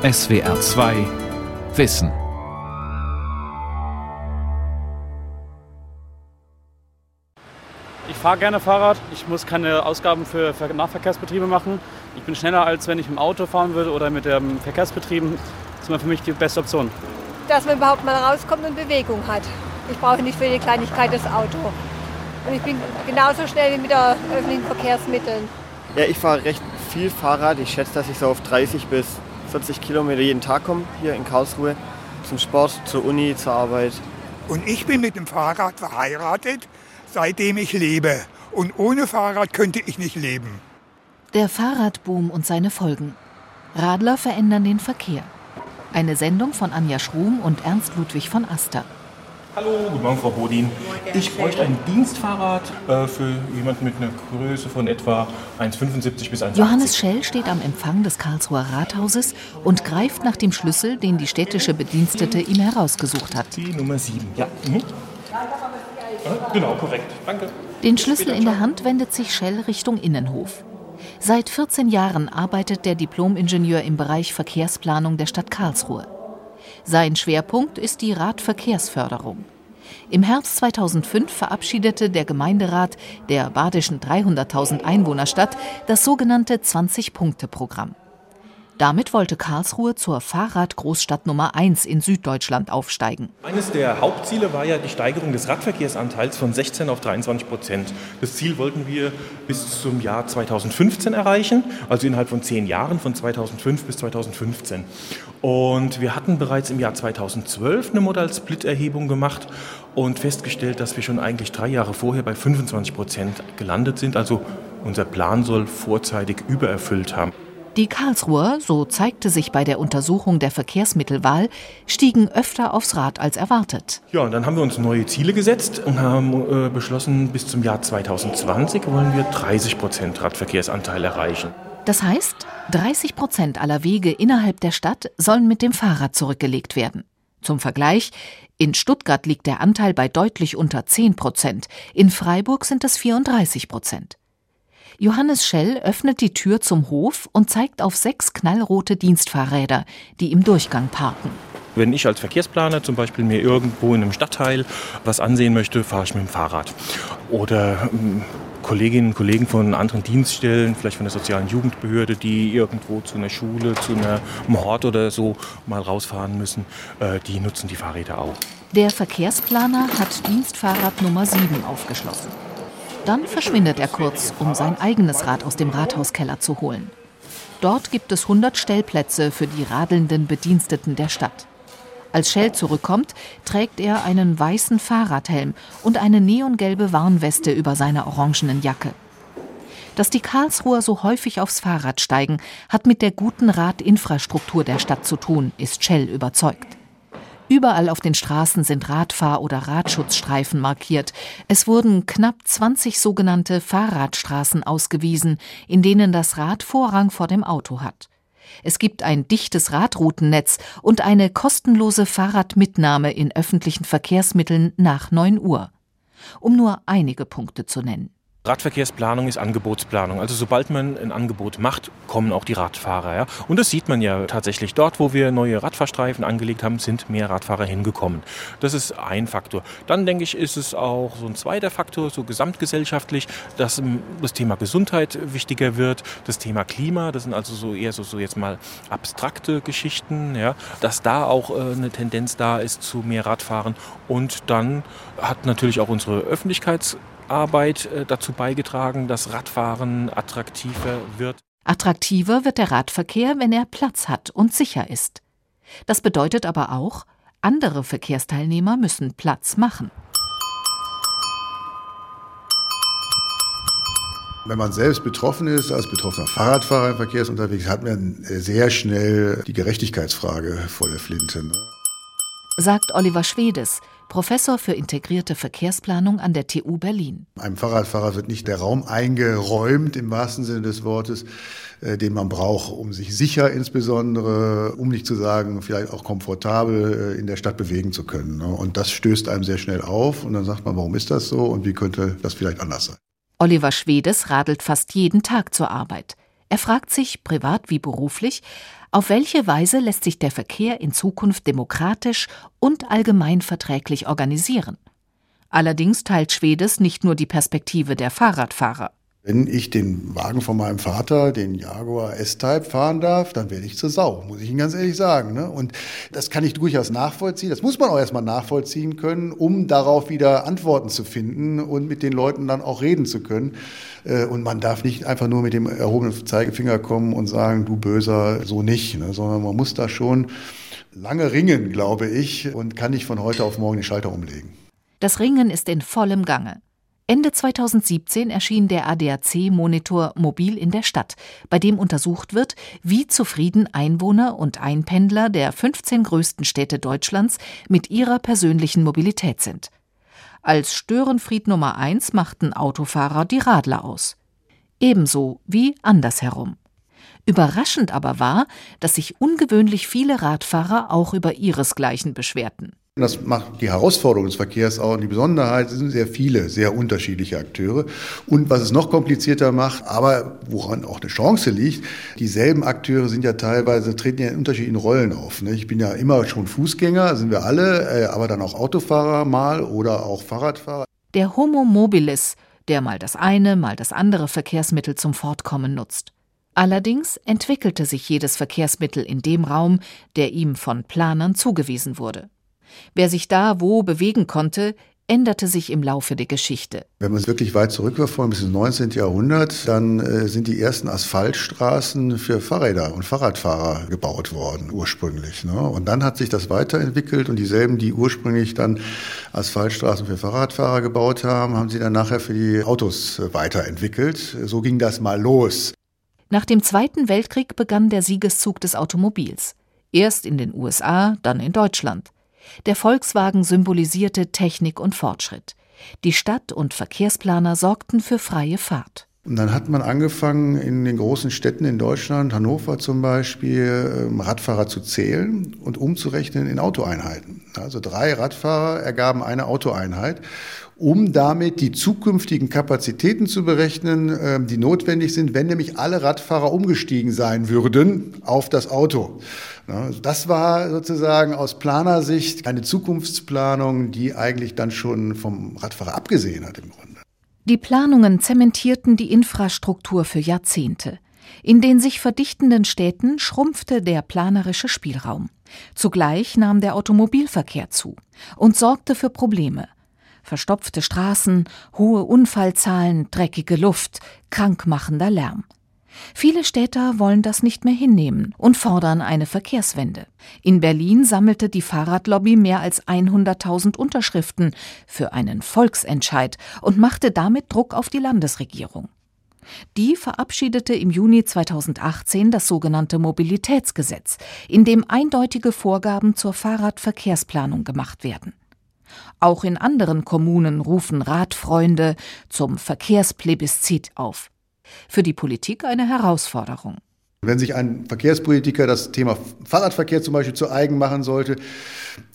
SWR 2 Wissen. Ich fahre gerne Fahrrad. Ich muss keine Ausgaben für Nahverkehrsbetriebe machen. Ich bin schneller, als wenn ich im Auto fahren würde oder mit dem Verkehrsbetrieben. Das ist immer für mich die beste Option. Dass man überhaupt mal rauskommt und Bewegung hat. Ich brauche nicht für die Kleinigkeit das Auto. Und ich bin genauso schnell wie mit den öffentlichen Verkehrsmitteln. Ja, ich fahre recht viel Fahrrad. Ich schätze, dass ich so auf 30 bis 40 Kilometer jeden Tag komme hier in Karlsruhe. Zum Sport, zur Uni, zur Arbeit. Und ich bin mit dem Fahrrad verheiratet, seitdem ich lebe. Und ohne Fahrrad könnte ich nicht leben. Der Fahrradboom und seine Folgen. Radler verändern den Verkehr. Eine Sendung von Anja Schrum und Ernst Ludwig von Aster. Hallo, guten Morgen, Frau Bodin. Ich bräuchte ein Dienstfahrrad äh, für jemanden mit einer Größe von etwa 1,75 bis 1,80. Johannes Schell steht am Empfang des Karlsruher Rathauses und greift nach dem Schlüssel, den die städtische Bedienstete ihm herausgesucht hat. Die Nummer 7, ja. Mhm. Genau, korrekt. Danke. Den Schlüssel in der Hand wendet sich Schell Richtung Innenhof. Seit 14 Jahren arbeitet der Diplomingenieur im Bereich Verkehrsplanung der Stadt Karlsruhe. Sein Schwerpunkt ist die Radverkehrsförderung. Im Herbst 2005 verabschiedete der Gemeinderat der badischen 300.000 Einwohnerstadt das sogenannte 20-Punkte-Programm. Damit wollte Karlsruhe zur Fahrradgroßstadt Nummer 1 in Süddeutschland aufsteigen. Eines der Hauptziele war ja die Steigerung des Radverkehrsanteils von 16 auf 23 Prozent. Das Ziel wollten wir bis zum Jahr 2015 erreichen, also innerhalb von zehn Jahren, von 2005 bis 2015. Und wir hatten bereits im Jahr 2012 eine Modal-Split-Erhebung gemacht und festgestellt, dass wir schon eigentlich drei Jahre vorher bei 25 Prozent gelandet sind. Also unser Plan soll vorzeitig übererfüllt haben. Die Karlsruher, so zeigte sich bei der Untersuchung der Verkehrsmittelwahl, stiegen öfter aufs Rad als erwartet. Ja, und dann haben wir uns neue Ziele gesetzt und haben äh, beschlossen, bis zum Jahr 2020 wollen wir 30 Prozent Radverkehrsanteil erreichen. Das heißt, 30 Prozent aller Wege innerhalb der Stadt sollen mit dem Fahrrad zurückgelegt werden. Zum Vergleich, in Stuttgart liegt der Anteil bei deutlich unter 10 Prozent, in Freiburg sind es 34 Prozent. Johannes Schell öffnet die Tür zum Hof und zeigt auf sechs knallrote Dienstfahrräder, die im Durchgang parken. Wenn ich als Verkehrsplaner zum Beispiel mir irgendwo in einem Stadtteil was ansehen möchte, fahre ich mit dem Fahrrad. Oder ähm, Kolleginnen und Kollegen von anderen Dienststellen, vielleicht von der sozialen Jugendbehörde, die irgendwo zu einer Schule, zu einem Hort oder so mal rausfahren müssen, äh, die nutzen die Fahrräder auch. Der Verkehrsplaner hat Dienstfahrrad Nummer 7 aufgeschlossen. Dann verschwindet er kurz, um sein eigenes Rad aus dem Rathauskeller zu holen. Dort gibt es 100 Stellplätze für die radelnden Bediensteten der Stadt. Als Shell zurückkommt, trägt er einen weißen Fahrradhelm und eine neongelbe Warnweste über seiner orangenen Jacke. Dass die Karlsruher so häufig aufs Fahrrad steigen, hat mit der guten Radinfrastruktur der Stadt zu tun, ist Shell überzeugt. Überall auf den Straßen sind Radfahr- oder Radschutzstreifen markiert. Es wurden knapp 20 sogenannte Fahrradstraßen ausgewiesen, in denen das Rad Vorrang vor dem Auto hat. Es gibt ein dichtes Radroutennetz und eine kostenlose Fahrradmitnahme in öffentlichen Verkehrsmitteln nach 9 Uhr. Um nur einige Punkte zu nennen. Radverkehrsplanung ist Angebotsplanung. Also sobald man ein Angebot macht, kommen auch die Radfahrer. Ja? Und das sieht man ja tatsächlich. Dort, wo wir neue Radfahrstreifen angelegt haben, sind mehr Radfahrer hingekommen. Das ist ein Faktor. Dann denke ich, ist es auch so ein zweiter Faktor, so gesamtgesellschaftlich, dass das Thema Gesundheit wichtiger wird, das Thema Klima, das sind also so eher so, so jetzt mal abstrakte Geschichten, ja? dass da auch äh, eine Tendenz da ist zu mehr Radfahren. Und dann hat natürlich auch unsere Öffentlichkeits Arbeit äh, dazu beigetragen, dass Radfahren attraktiver wird. Attraktiver wird der Radverkehr, wenn er Platz hat und sicher ist. Das bedeutet aber auch, andere Verkehrsteilnehmer müssen Platz machen. Wenn man selbst betroffen ist, als betroffener Fahrradfahrer im Verkehr ist unterwegs, hat man sehr schnell die Gerechtigkeitsfrage vor der Flinte. Ne? Sagt Oliver Schwedes, Professor für integrierte Verkehrsplanung an der TU Berlin. Einem Fahrradfahrer wird nicht der Raum eingeräumt im wahrsten Sinne des Wortes, äh, den man braucht, um sich sicher insbesondere, um nicht zu sagen, vielleicht auch komfortabel äh, in der Stadt bewegen zu können. Ne? Und das stößt einem sehr schnell auf und dann sagt man, warum ist das so und wie könnte das vielleicht anders sein? Oliver Schwedes radelt fast jeden Tag zur Arbeit. Er fragt sich, privat wie beruflich, auf welche Weise lässt sich der Verkehr in Zukunft demokratisch und allgemeinverträglich organisieren? Allerdings teilt Schwedes nicht nur die Perspektive der Fahrradfahrer. Wenn ich den Wagen von meinem Vater, den Jaguar S-Type, fahren darf, dann werde ich zur Sau, muss ich Ihnen ganz ehrlich sagen. Ne? Und das kann ich durchaus nachvollziehen. Das muss man auch erstmal nachvollziehen können, um darauf wieder Antworten zu finden und mit den Leuten dann auch reden zu können. Äh, und man darf nicht einfach nur mit dem erhobenen Zeigefinger kommen und sagen, du Böser, so nicht, ne? sondern man muss da schon lange ringen, glaube ich, und kann nicht von heute auf morgen den Schalter umlegen. Das Ringen ist in vollem Gange. Ende 2017 erschien der ADAC-Monitor Mobil in der Stadt, bei dem untersucht wird, wie zufrieden Einwohner und Einpendler der 15 größten Städte Deutschlands mit ihrer persönlichen Mobilität sind. Als Störenfried Nummer 1 machten Autofahrer die Radler aus. Ebenso wie andersherum. Überraschend aber war, dass sich ungewöhnlich viele Radfahrer auch über ihresgleichen beschwerten. Das macht die Herausforderung des Verkehrs auch und die Besonderheit, es sind sehr viele, sehr unterschiedliche Akteure. Und was es noch komplizierter macht, aber woran auch eine Chance liegt, dieselben Akteure sind ja teilweise, treten ja in unterschiedlichen Rollen auf. Ne? Ich bin ja immer schon Fußgänger, sind wir alle, äh, aber dann auch Autofahrer mal oder auch Fahrradfahrer. Der Homo mobilis, der mal das eine, mal das andere Verkehrsmittel zum Fortkommen nutzt. Allerdings entwickelte sich jedes Verkehrsmittel in dem Raum, der ihm von Planern zugewiesen wurde. Wer sich da wo bewegen konnte, änderte sich im Laufe der Geschichte. Wenn wir es wirklich weit zurückverfolgen bis ins 19. Jahrhundert, dann äh, sind die ersten Asphaltstraßen für Fahrräder und Fahrradfahrer gebaut worden, ursprünglich. Ne? Und dann hat sich das weiterentwickelt und dieselben, die ursprünglich dann Asphaltstraßen für Fahrradfahrer gebaut haben, haben sie dann nachher für die Autos äh, weiterentwickelt. So ging das mal los. Nach dem Zweiten Weltkrieg begann der Siegeszug des Automobils. Erst in den USA, dann in Deutschland. Der Volkswagen symbolisierte Technik und Fortschritt. Die Stadt- und Verkehrsplaner sorgten für freie Fahrt. Und dann hat man angefangen, in den großen Städten in Deutschland, Hannover zum Beispiel, ähm, Radfahrer zu zählen und umzurechnen in Autoeinheiten. Also drei Radfahrer ergaben eine Autoeinheit um damit die zukünftigen Kapazitäten zu berechnen, ähm, die notwendig sind, wenn nämlich alle Radfahrer umgestiegen sein würden auf das Auto. Das war sozusagen aus Planersicht eine Zukunftsplanung, die eigentlich dann schon vom Radfahrer abgesehen hat im Grunde. Die Planungen zementierten die Infrastruktur für Jahrzehnte. In den sich verdichtenden Städten schrumpfte der planerische Spielraum. Zugleich nahm der Automobilverkehr zu und sorgte für Probleme verstopfte Straßen, hohe Unfallzahlen, dreckige Luft, krankmachender Lärm. Viele Städter wollen das nicht mehr hinnehmen und fordern eine Verkehrswende. In Berlin sammelte die Fahrradlobby mehr als 100.000 Unterschriften für einen Volksentscheid und machte damit Druck auf die Landesregierung. Die verabschiedete im Juni 2018 das sogenannte Mobilitätsgesetz, in dem eindeutige Vorgaben zur Fahrradverkehrsplanung gemacht werden. Auch in anderen Kommunen rufen Radfreunde zum Verkehrsplebiscit auf. Für die Politik eine Herausforderung. Wenn sich ein Verkehrspolitiker das Thema Fahrradverkehr zum Beispiel zu eigen machen sollte,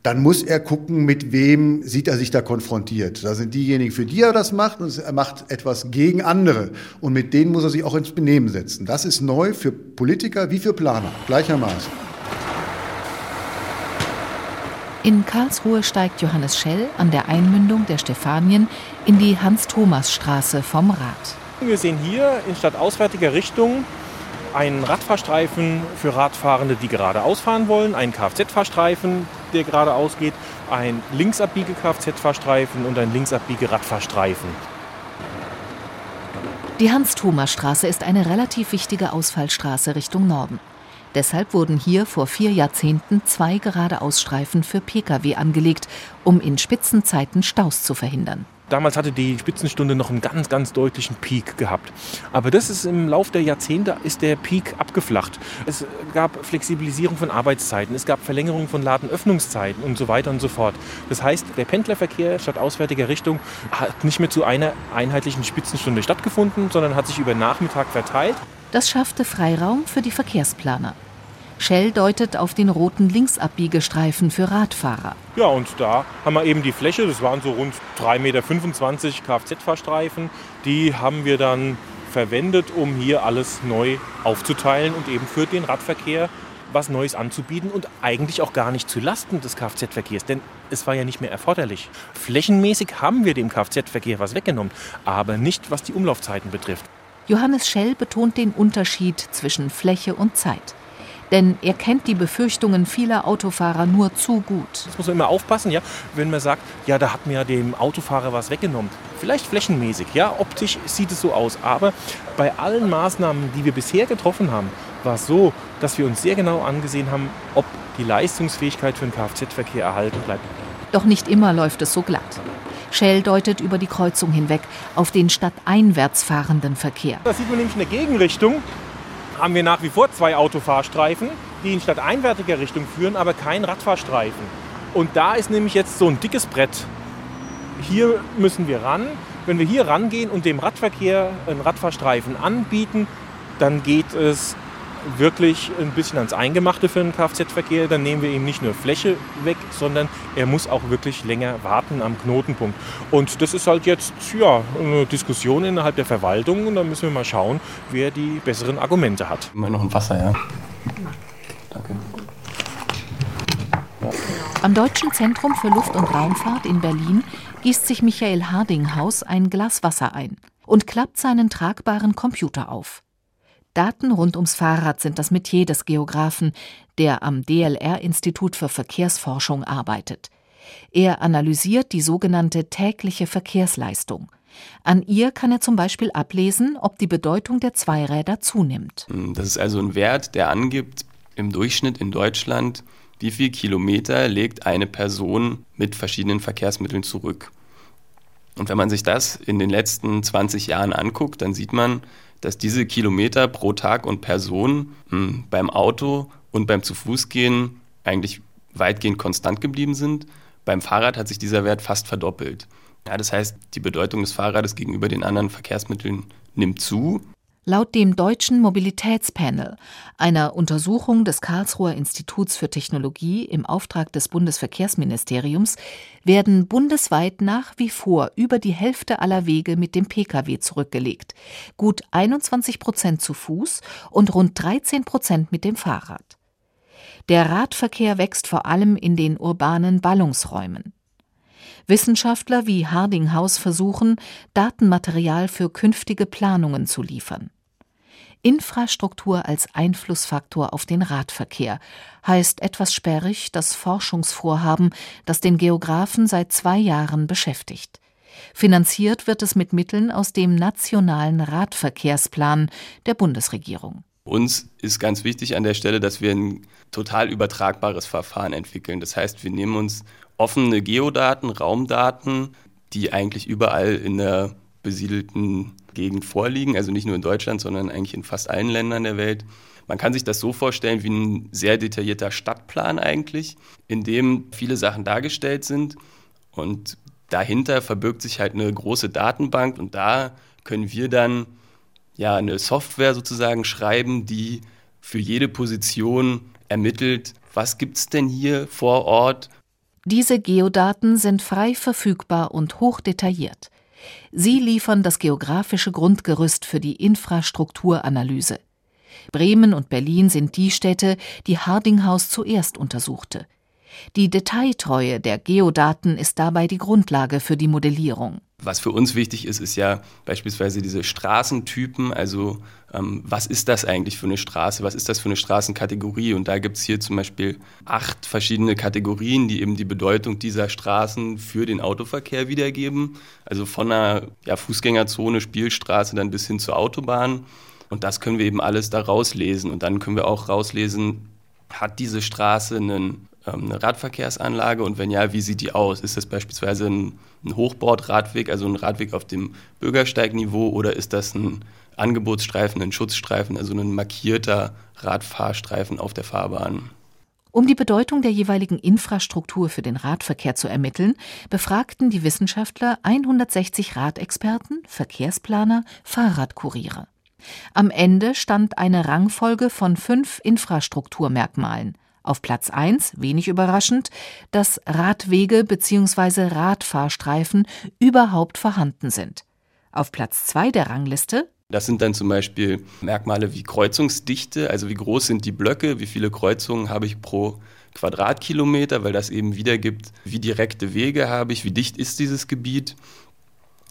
dann muss er gucken, mit wem sieht er sich da konfrontiert. Da sind diejenigen, für die er das macht, und er macht etwas gegen andere. Und mit denen muss er sich auch ins Benehmen setzen. Das ist neu für Politiker wie für Planer, gleichermaßen. In Karlsruhe steigt Johannes Schell an der Einmündung der Stephanien in die Hans-Thomas-Straße vom Rad. Wir sehen hier in stadtauswärtiger Richtung einen Radfahrstreifen für Radfahrende, die geradeaus fahren wollen, einen Kfz-Fahrstreifen, der geradeaus geht, ein Linksabbiege-Kfz-Fahrstreifen und ein Linksabbiege-Radfahrstreifen. Die Hans-Thomas-Straße ist eine relativ wichtige Ausfallstraße Richtung Norden. Deshalb wurden hier vor vier Jahrzehnten zwei Geradeausstreifen für Pkw angelegt, um in Spitzenzeiten Staus zu verhindern. Damals hatte die Spitzenstunde noch einen ganz, ganz deutlichen Peak gehabt. Aber das ist im Laufe der Jahrzehnte ist der Peak abgeflacht. Es gab Flexibilisierung von Arbeitszeiten, es gab Verlängerung von Ladenöffnungszeiten und so weiter und so fort. Das heißt, der Pendlerverkehr statt auswärtiger Richtung hat nicht mehr zu einer einheitlichen Spitzenstunde stattgefunden, sondern hat sich über Nachmittag verteilt. Das schaffte Freiraum für die Verkehrsplaner. Shell deutet auf den roten Linksabbiegestreifen für Radfahrer. Ja, und da haben wir eben die Fläche, das waren so rund 3,25 Meter Kfz-Fahrstreifen. Die haben wir dann verwendet, um hier alles neu aufzuteilen und eben für den Radverkehr was Neues anzubieten und eigentlich auch gar nicht zu Lasten des Kfz-Verkehrs, denn es war ja nicht mehr erforderlich. Flächenmäßig haben wir dem Kfz-Verkehr was weggenommen, aber nicht was die Umlaufzeiten betrifft. Johannes Schell betont den Unterschied zwischen Fläche und Zeit. Denn er kennt die Befürchtungen vieler Autofahrer nur zu gut. Das muss man immer aufpassen, ja, wenn man sagt, ja, da hat mir ja dem Autofahrer was weggenommen. Vielleicht flächenmäßig, ja, optisch sieht es so aus. Aber bei allen Maßnahmen, die wir bisher getroffen haben, war es so, dass wir uns sehr genau angesehen haben, ob die Leistungsfähigkeit für den Kfz-Verkehr erhalten bleibt. Doch nicht immer läuft es so glatt. Shell deutet über die Kreuzung hinweg auf den stadteinwärts fahrenden Verkehr. Da sieht man nämlich in der Gegenrichtung, haben wir nach wie vor zwei Autofahrstreifen, die in stadteinwärtiger Richtung führen, aber kein Radfahrstreifen. Und da ist nämlich jetzt so ein dickes Brett. Hier müssen wir ran. Wenn wir hier rangehen und dem Radverkehr einen Radfahrstreifen anbieten, dann geht es wirklich ein bisschen ans Eingemachte für den Kfz-Verkehr, dann nehmen wir ihm nicht nur Fläche weg, sondern er muss auch wirklich länger warten am Knotenpunkt. Und das ist halt jetzt ja, eine Diskussion innerhalb der Verwaltung und da müssen wir mal schauen, wer die besseren Argumente hat. Immer noch ein Wasser, ja. Danke. Ja. Am Deutschen Zentrum für Luft- und Raumfahrt in Berlin gießt sich Michael Hardinghaus ein Glas Wasser ein und klappt seinen tragbaren Computer auf. Daten rund ums Fahrrad sind das Metier des Geografen, der am DLR-Institut für Verkehrsforschung arbeitet. Er analysiert die sogenannte tägliche Verkehrsleistung. An ihr kann er zum Beispiel ablesen, ob die Bedeutung der Zweiräder zunimmt. Das ist also ein Wert, der angibt, im Durchschnitt in Deutschland, wie viel Kilometer legt eine Person mit verschiedenen Verkehrsmitteln zurück. Und wenn man sich das in den letzten 20 Jahren anguckt, dann sieht man, dass diese Kilometer pro Tag und Person mh, hm, beim Auto und beim Zu-Fuß-Gehen eigentlich weitgehend konstant geblieben sind. Beim Fahrrad hat sich dieser Wert fast verdoppelt. Ja, das heißt, die Bedeutung des Fahrrades gegenüber den anderen Verkehrsmitteln nimmt zu. Laut dem Deutschen Mobilitätspanel, einer Untersuchung des Karlsruher Instituts für Technologie im Auftrag des Bundesverkehrsministeriums, werden bundesweit nach wie vor über die Hälfte aller Wege mit dem Pkw zurückgelegt, gut 21 Prozent zu Fuß und rund 13 Prozent mit dem Fahrrad. Der Radverkehr wächst vor allem in den urbanen Ballungsräumen. Wissenschaftler wie Hardinghaus versuchen, Datenmaterial für künftige Planungen zu liefern. Infrastruktur als Einflussfaktor auf den Radverkehr heißt etwas sperrig das Forschungsvorhaben, das den Geografen seit zwei Jahren beschäftigt. Finanziert wird es mit Mitteln aus dem Nationalen Radverkehrsplan der Bundesregierung. Uns ist ganz wichtig an der Stelle, dass wir ein total übertragbares Verfahren entwickeln. Das heißt, wir nehmen uns offene Geodaten, Raumdaten, die eigentlich überall in der besiedelten Gegend vorliegen, also nicht nur in Deutschland, sondern eigentlich in fast allen Ländern der Welt. Man kann sich das so vorstellen wie ein sehr detaillierter Stadtplan eigentlich, in dem viele Sachen dargestellt sind und dahinter verbirgt sich halt eine große Datenbank und da können wir dann ja eine Software sozusagen schreiben, die für jede Position ermittelt, was gibt es denn hier vor Ort. Diese Geodaten sind frei verfügbar und hochdetailliert. Sie liefern das geografische Grundgerüst für die Infrastrukturanalyse. Bremen und Berlin sind die Städte, die Hardinghaus zuerst untersuchte. Die Detailtreue der Geodaten ist dabei die Grundlage für die Modellierung. Was für uns wichtig ist, ist ja beispielsweise diese Straßentypen. Also ähm, was ist das eigentlich für eine Straße? Was ist das für eine Straßenkategorie? Und da gibt es hier zum Beispiel acht verschiedene Kategorien, die eben die Bedeutung dieser Straßen für den Autoverkehr wiedergeben. Also von einer ja, Fußgängerzone, Spielstraße dann bis hin zur Autobahn. Und das können wir eben alles da rauslesen. Und dann können wir auch rauslesen, hat diese Straße einen ähm, eine Radverkehrsanlage und wenn ja, wie sieht die aus? Ist das beispielsweise ein, ein Hochbordradweg, also ein Radweg auf dem Bürgersteigniveau oder ist das ein Angebotsstreifen, ein Schutzstreifen, also ein markierter Radfahrstreifen auf der Fahrbahn? Um die Bedeutung der jeweiligen Infrastruktur für den Radverkehr zu ermitteln, befragten die Wissenschaftler 160 Radexperten, Verkehrsplaner, Fahrradkuriere. Am Ende stand eine Rangfolge von fünf Infrastrukturmerkmalen. Auf Platz 1, wenig überraschend, dass Radwege bzw. Radfahrstreifen überhaupt vorhanden sind. Auf Platz 2 der Rangliste Das sind dann zum Beispiel Merkmale wie Kreuzungsdichte, also wie groß sind die Blöcke, wie viele Kreuzungen habe ich pro Quadratkilometer, weil das eben wiedergibt, wie direkte Wege habe ich, wie dicht ist dieses Gebiet.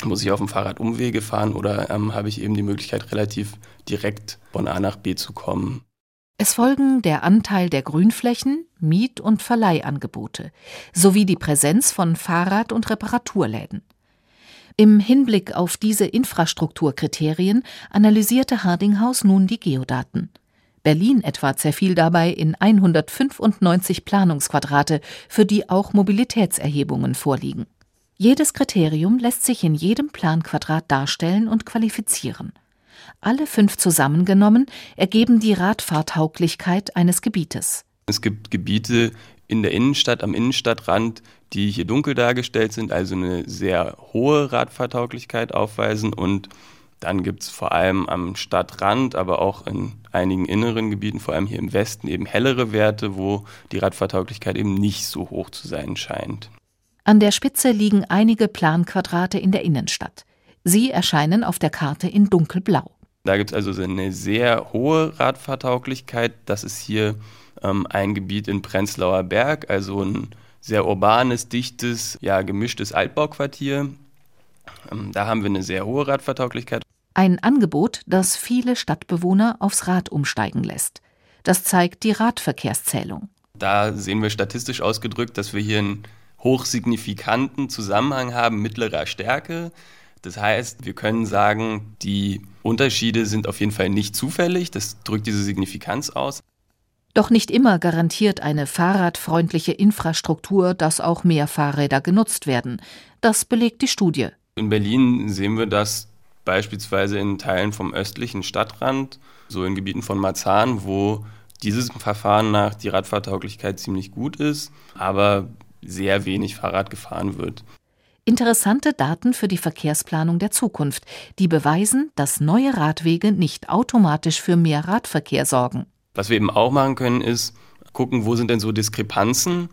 Muss ich auf dem Fahrrad Umwege fahren oder ähm, habe ich eben die Möglichkeit, relativ direkt von A nach B zu kommen? Es folgen der Anteil der Grünflächen, Miet- und Verleihangebote sowie die Präsenz von Fahrrad- und Reparaturläden. Im Hinblick auf diese Infrastrukturkriterien analysierte Hardinghaus nun die Geodaten. Berlin etwa zerfiel dabei in 195 Planungsquadrate, für die auch Mobilitätserhebungen vorliegen. Jedes Kriterium lässt sich in jedem Planquadrat darstellen und qualifizieren. Alle fünf zusammengenommen ergeben die Radfahrtauglichkeit eines Gebietes. Es gibt Gebiete in der Innenstadt, am Innenstadtrand, die hier dunkel dargestellt sind, also eine sehr hohe Radfahrtauglichkeit aufweisen. Und dann gibt es vor allem am Stadtrand, aber auch in einigen inneren Gebieten, vor allem hier im Westen, eben hellere Werte, wo die Radfahrtauglichkeit eben nicht so hoch zu sein scheint. An der Spitze liegen einige Planquadrate in der Innenstadt. Sie erscheinen auf der Karte in dunkelblau. Da gibt es also eine sehr hohe Radfahrtauglichkeit. Das ist hier ähm, ein Gebiet in Prenzlauer Berg, also ein sehr urbanes, dichtes, ja, gemischtes Altbauquartier. Ähm, da haben wir eine sehr hohe Radfahrtauglichkeit. Ein Angebot, das viele Stadtbewohner aufs Rad umsteigen lässt. Das zeigt die Radverkehrszählung. Da sehen wir statistisch ausgedrückt, dass wir hier einen hochsignifikanten Zusammenhang haben mittlerer Stärke. Das heißt, wir können sagen, die Unterschiede sind auf jeden Fall nicht zufällig. Das drückt diese Signifikanz aus. Doch nicht immer garantiert eine fahrradfreundliche Infrastruktur, dass auch mehr Fahrräder genutzt werden. Das belegt die Studie. In Berlin sehen wir das beispielsweise in Teilen vom östlichen Stadtrand, so in Gebieten von Marzahn, wo dieses Verfahren nach die Radfahrtauglichkeit ziemlich gut ist, aber sehr wenig Fahrrad gefahren wird. Interessante Daten für die Verkehrsplanung der Zukunft, die beweisen, dass neue Radwege nicht automatisch für mehr Radverkehr sorgen. Was wir eben auch machen können, ist gucken, wo sind denn so Diskrepanzen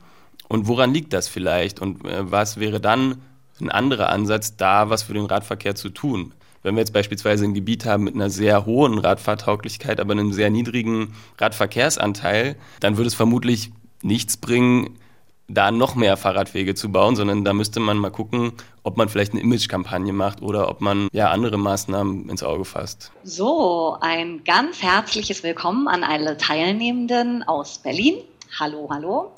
und woran liegt das vielleicht und äh, was wäre dann ein anderer Ansatz, da was für den Radverkehr zu tun. Wenn wir jetzt beispielsweise ein Gebiet haben mit einer sehr hohen Radfahrtauglichkeit, aber einem sehr niedrigen Radverkehrsanteil, dann würde es vermutlich nichts bringen, da noch mehr Fahrradwege zu bauen, sondern da müsste man mal gucken, ob man vielleicht eine Imagekampagne macht oder ob man ja andere Maßnahmen ins Auge fasst. So, ein ganz herzliches Willkommen an alle Teilnehmenden aus Berlin. Hallo, hallo.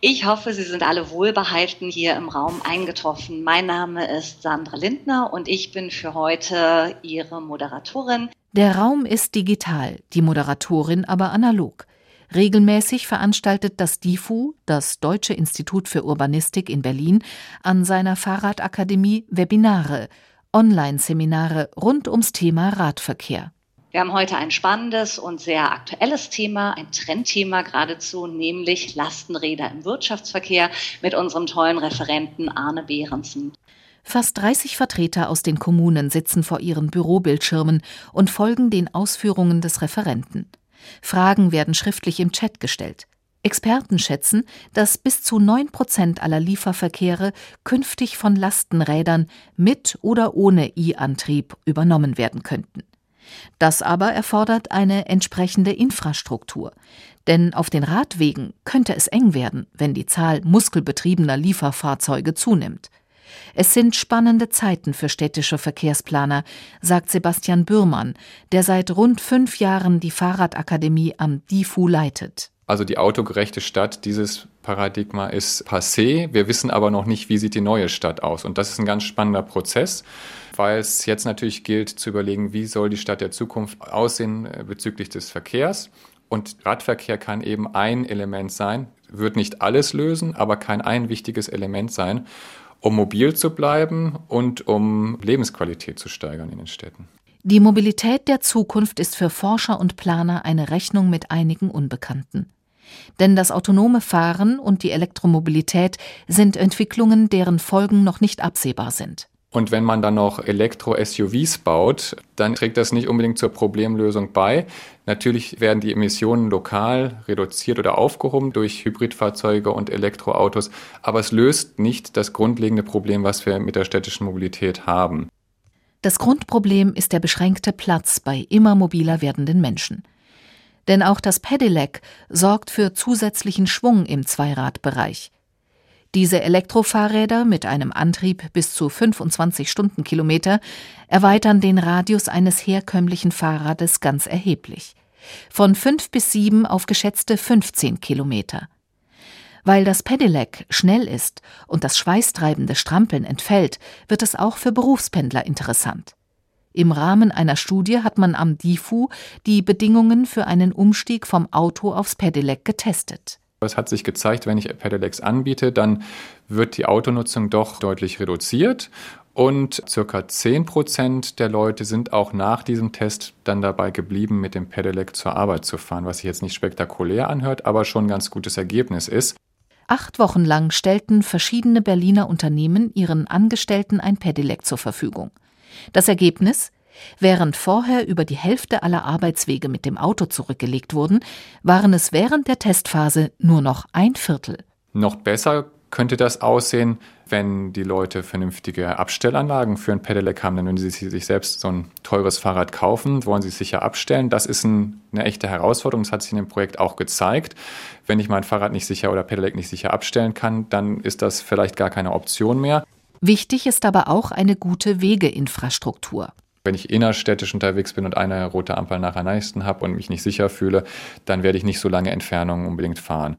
Ich hoffe, Sie sind alle wohlbehalten hier im Raum eingetroffen. Mein Name ist Sandra Lindner und ich bin für heute Ihre Moderatorin. Der Raum ist digital, die Moderatorin aber analog. Regelmäßig veranstaltet das DIFU, das Deutsche Institut für Urbanistik in Berlin, an seiner Fahrradakademie Webinare, Online-Seminare rund ums Thema Radverkehr. Wir haben heute ein spannendes und sehr aktuelles Thema, ein Trendthema geradezu, nämlich Lastenräder im Wirtschaftsverkehr mit unserem tollen Referenten Arne Behrensen. Fast 30 Vertreter aus den Kommunen sitzen vor ihren Bürobildschirmen und folgen den Ausführungen des Referenten. Fragen werden schriftlich im Chat gestellt. Experten schätzen, dass bis zu 9 Prozent aller Lieferverkehre künftig von Lastenrädern mit oder ohne E-Antrieb übernommen werden könnten. Das aber erfordert eine entsprechende Infrastruktur. Denn auf den Radwegen könnte es eng werden, wenn die Zahl muskelbetriebener Lieferfahrzeuge zunimmt. Es sind spannende Zeiten für städtische Verkehrsplaner, sagt Sebastian Bürmann, der seit rund fünf Jahren die Fahrradakademie am DIFU leitet. Also die autogerechte Stadt, dieses Paradigma ist passé. Wir wissen aber noch nicht, wie sieht die neue Stadt aus. Und das ist ein ganz spannender Prozess, weil es jetzt natürlich gilt zu überlegen, wie soll die Stadt der Zukunft aussehen äh, bezüglich des Verkehrs. Und Radverkehr kann eben ein Element sein, wird nicht alles lösen, aber kann ein wichtiges Element sein um mobil zu bleiben und um Lebensqualität zu steigern in den Städten. Die Mobilität der Zukunft ist für Forscher und Planer eine Rechnung mit einigen Unbekannten. Denn das autonome Fahren und die Elektromobilität sind Entwicklungen, deren Folgen noch nicht absehbar sind. Und wenn man dann noch Elektro-SUVs baut, dann trägt das nicht unbedingt zur Problemlösung bei. Natürlich werden die Emissionen lokal reduziert oder aufgehoben durch Hybridfahrzeuge und Elektroautos, aber es löst nicht das grundlegende Problem, was wir mit der städtischen Mobilität haben. Das Grundproblem ist der beschränkte Platz bei immer mobiler werdenden Menschen. Denn auch das Pedelec sorgt für zusätzlichen Schwung im Zweiradbereich. Diese Elektrofahrräder mit einem Antrieb bis zu 25 Stundenkilometer erweitern den Radius eines herkömmlichen Fahrrades ganz erheblich. Von 5 bis 7 auf geschätzte 15 Kilometer. Weil das Pedelec schnell ist und das schweißtreibende Strampeln entfällt, wird es auch für Berufspendler interessant. Im Rahmen einer Studie hat man am DIFU die Bedingungen für einen Umstieg vom Auto aufs Pedelec getestet. Es hat sich gezeigt, wenn ich Pedelecs anbiete, dann wird die Autonutzung doch deutlich reduziert und circa 10 Prozent der Leute sind auch nach diesem Test dann dabei geblieben, mit dem Pedelec zur Arbeit zu fahren, was sich jetzt nicht spektakulär anhört, aber schon ein ganz gutes Ergebnis ist. Acht Wochen lang stellten verschiedene Berliner Unternehmen ihren Angestellten ein Pedelec zur Verfügung. Das Ergebnis? Während vorher über die Hälfte aller Arbeitswege mit dem Auto zurückgelegt wurden, waren es während der Testphase nur noch ein Viertel. Noch besser könnte das aussehen, wenn die Leute vernünftige Abstellanlagen für ein Pedelec haben. Denn wenn sie sich selbst so ein teures Fahrrad kaufen, wollen sie es sicher abstellen. Das ist ein, eine echte Herausforderung. Das hat sich in dem Projekt auch gezeigt. Wenn ich mein Fahrrad nicht sicher oder Pedelec nicht sicher abstellen kann, dann ist das vielleicht gar keine Option mehr. Wichtig ist aber auch eine gute Wegeinfrastruktur. Wenn ich innerstädtisch unterwegs bin und eine rote Ampel nach der nächsten habe und mich nicht sicher fühle, dann werde ich nicht so lange Entfernungen unbedingt fahren.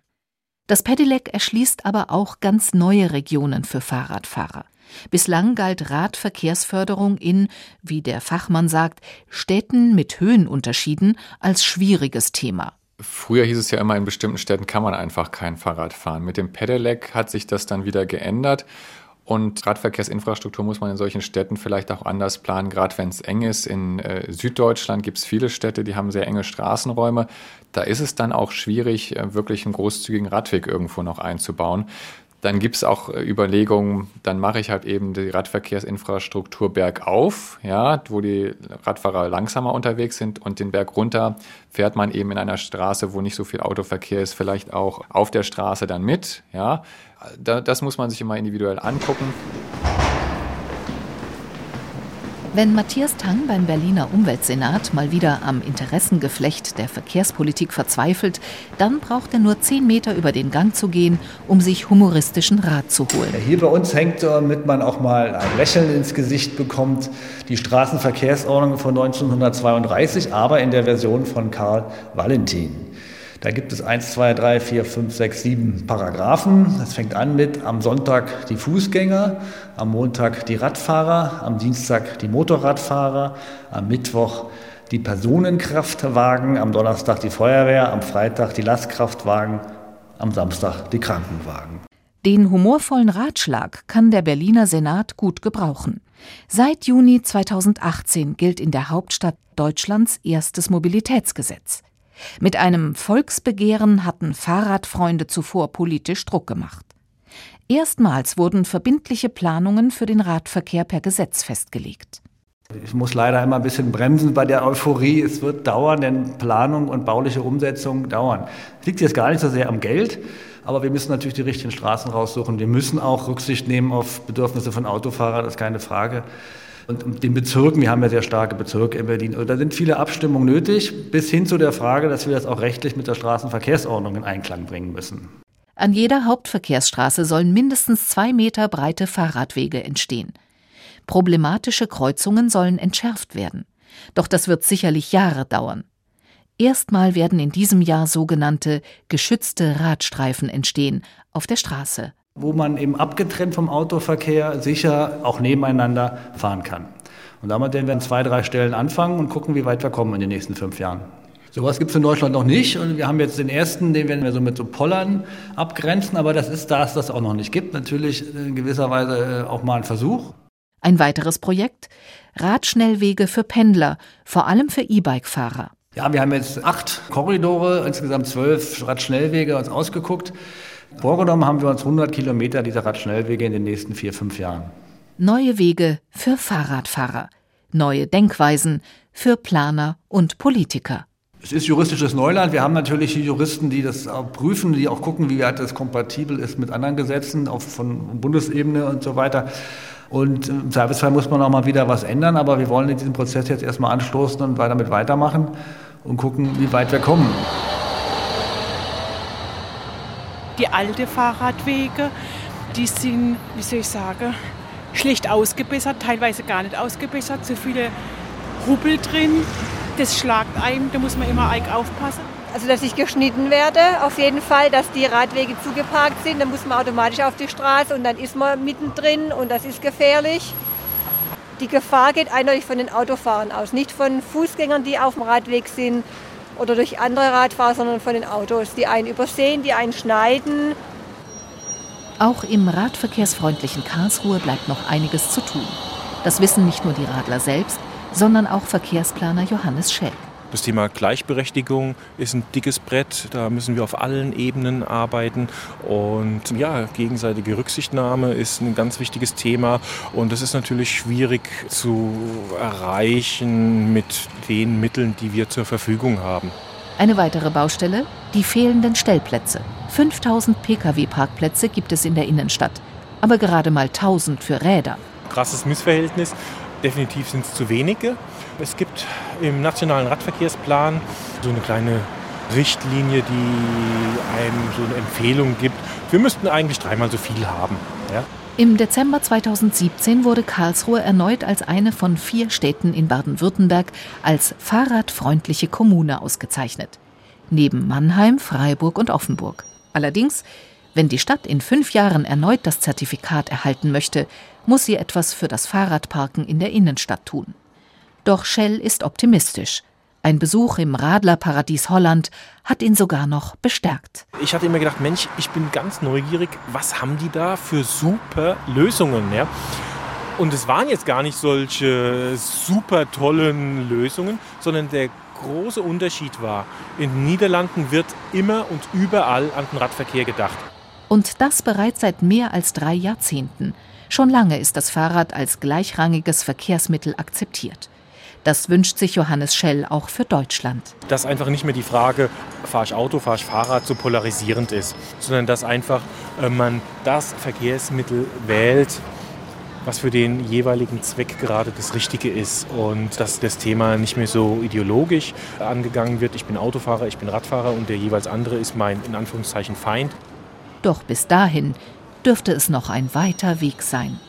Das Pedelec erschließt aber auch ganz neue Regionen für Fahrradfahrer. Bislang galt Radverkehrsförderung in, wie der Fachmann sagt, Städten mit Höhenunterschieden als schwieriges Thema. Früher hieß es ja immer, in bestimmten Städten kann man einfach kein Fahrrad fahren. Mit dem Pedelec hat sich das dann wieder geändert und Radverkehrsinfrastruktur muss man in solchen Städten vielleicht auch anders planen, gerade wenn es eng ist. In äh, Süddeutschland gibt es viele Städte, die haben sehr enge Straßenräume. Da ist es dann auch schwierig, äh, wirklich einen großzügigen Radweg irgendwo noch einzubauen. Dann gibt es auch äh, Überlegungen, dann mache ich halt eben die Radverkehrsinfrastruktur bergauf, ja, wo die Radfahrer langsamer unterwegs sind und den Berg runter fährt man eben in einer Straße, wo nicht so viel Autoverkehr ist, vielleicht auch auf der Straße dann mit, ja das muss man sich immer individuell angucken. Wenn Matthias Tang beim Berliner Umweltsenat mal wieder am Interessengeflecht der Verkehrspolitik verzweifelt, dann braucht er nur zehn Meter über den Gang zu gehen, um sich humoristischen Rat zu holen. Hier bei uns hängt, damit man auch mal ein Lächeln ins Gesicht bekommt, die Straßenverkehrsordnung von 1932, aber in der Version von Karl Valentin. Da gibt es 1, 2, 3, 4, 5, 6, 7 Paragraphen. Das fängt an mit am Sonntag die Fußgänger, am Montag die Radfahrer, am Dienstag die Motorradfahrer, am Mittwoch die Personenkraftwagen, am Donnerstag die Feuerwehr, am Freitag die Lastkraftwagen, am Samstag die Krankenwagen. Den humorvollen Ratschlag kann der Berliner Senat gut gebrauchen. Seit Juni 2018 gilt in der Hauptstadt Deutschlands erstes Mobilitätsgesetz. Mit einem Volksbegehren hatten Fahrradfreunde zuvor politisch Druck gemacht. Erstmals wurden verbindliche Planungen für den Radverkehr per Gesetz festgelegt. Ich muss leider immer ein bisschen bremsen bei der Euphorie. Es wird dauern, denn Planung und bauliche Umsetzung dauern. Es liegt jetzt gar nicht so sehr am Geld, aber wir müssen natürlich die richtigen Straßen raussuchen. Wir müssen auch Rücksicht nehmen auf Bedürfnisse von Autofahrern, das ist keine Frage und den Bezirken, wir haben ja sehr starke Bezirke in Berlin, da sind viele Abstimmungen nötig, bis hin zu der Frage, dass wir das auch rechtlich mit der Straßenverkehrsordnung in Einklang bringen müssen. An jeder Hauptverkehrsstraße sollen mindestens zwei Meter breite Fahrradwege entstehen. Problematische Kreuzungen sollen entschärft werden. Doch das wird sicherlich Jahre dauern. Erstmal werden in diesem Jahr sogenannte geschützte Radstreifen entstehen auf der Straße wo man eben abgetrennt vom Autoverkehr sicher auch nebeneinander fahren kann. Und damit werden wir an zwei, drei Stellen anfangen und gucken, wie weit wir kommen in den nächsten fünf Jahren. Sowas gibt es in Deutschland noch nicht und wir haben jetzt den ersten, den werden wir so mit so Pollern abgrenzen, aber das ist das, das auch noch nicht gibt. Natürlich in gewisser Weise äh, auch mal ein Versuch. Ein weiteres Projekt? Radschnellwege für Pendler, vor allem für E-Bike-Fahrer. Ja, wir haben jetzt acht Korridore, insgesamt zwölf Radschnellwege uns ausgeguckt. Vorgenommen haben wir uns 100 Kilometer dieser Radschnellwege in den nächsten vier, fünf Jahren. Neue Wege für Fahrradfahrer, neue Denkweisen für Planer und Politiker. Es ist juristisches Neuland. Wir haben natürlich Juristen, die das auch prüfen, die auch gucken, wie weit das kompatibel ist mit anderen Gesetzen auf, von Bundesebene und so weiter. Und im Zweifelsfall muss man auch mal wieder was ändern, aber wir wollen in diesem Prozess jetzt erstmal anstoßen und damit weitermachen und gucken, wie weit wir kommen. Die alten Fahrradwege, die sind, wie soll ich sagen, schlecht ausgebessert, teilweise gar nicht ausgebessert, zu viele Hubbel drin. Das schlagt einem, da muss man immer aufpassen. Also dass ich geschnitten werde, auf jeden Fall, dass die Radwege zugeparkt sind, dann muss man automatisch auf die Straße und dann ist man mittendrin und das ist gefährlich. Die Gefahr geht eindeutig von den Autofahrern aus, nicht von Fußgängern, die auf dem Radweg sind oder durch andere Radfahrer, sondern von den Autos, die einen übersehen, die einen schneiden. Auch im radverkehrsfreundlichen Karlsruhe bleibt noch einiges zu tun. Das wissen nicht nur die Radler selbst, sondern auch Verkehrsplaner Johannes Schell. Das Thema Gleichberechtigung ist ein dickes Brett. Da müssen wir auf allen Ebenen arbeiten. Und ja, gegenseitige Rücksichtnahme ist ein ganz wichtiges Thema. Und das ist natürlich schwierig zu erreichen mit den Mitteln, die wir zur Verfügung haben. Eine weitere Baustelle, die fehlenden Stellplätze. 5000 Pkw-Parkplätze gibt es in der Innenstadt, aber gerade mal 1000 für Räder. Krasses Missverhältnis. Definitiv sind es zu wenige. Es gibt im nationalen Radverkehrsplan so eine kleine Richtlinie, die einem so eine Empfehlung gibt. Wir müssten eigentlich dreimal so viel haben. Ja? Im Dezember 2017 wurde Karlsruhe erneut als eine von vier Städten in Baden-Württemberg als fahrradfreundliche Kommune ausgezeichnet. Neben Mannheim, Freiburg und Offenburg. Allerdings, wenn die Stadt in fünf Jahren erneut das Zertifikat erhalten möchte, muss sie etwas für das Fahrradparken in der Innenstadt tun. Doch Shell ist optimistisch. Ein Besuch im Radlerparadies Holland hat ihn sogar noch bestärkt. Ich hatte immer gedacht, Mensch, ich bin ganz neugierig, was haben die da für super Lösungen? Ja? Und es waren jetzt gar nicht solche super tollen Lösungen, sondern der große Unterschied war, in den Niederlanden wird immer und überall an den Radverkehr gedacht. Und das bereits seit mehr als drei Jahrzehnten. Schon lange ist das Fahrrad als gleichrangiges Verkehrsmittel akzeptiert. Das wünscht sich Johannes Schell auch für Deutschland. Dass einfach nicht mehr die Frage, fahre ich Auto, fahre ich Fahrrad, so polarisierend ist, sondern dass einfach äh, man das Verkehrsmittel wählt, was für den jeweiligen Zweck gerade das Richtige ist und dass das Thema nicht mehr so ideologisch angegangen wird. Ich bin Autofahrer, ich bin Radfahrer und der jeweils andere ist mein in Anführungszeichen Feind. Doch bis dahin dürfte es noch ein weiter Weg sein.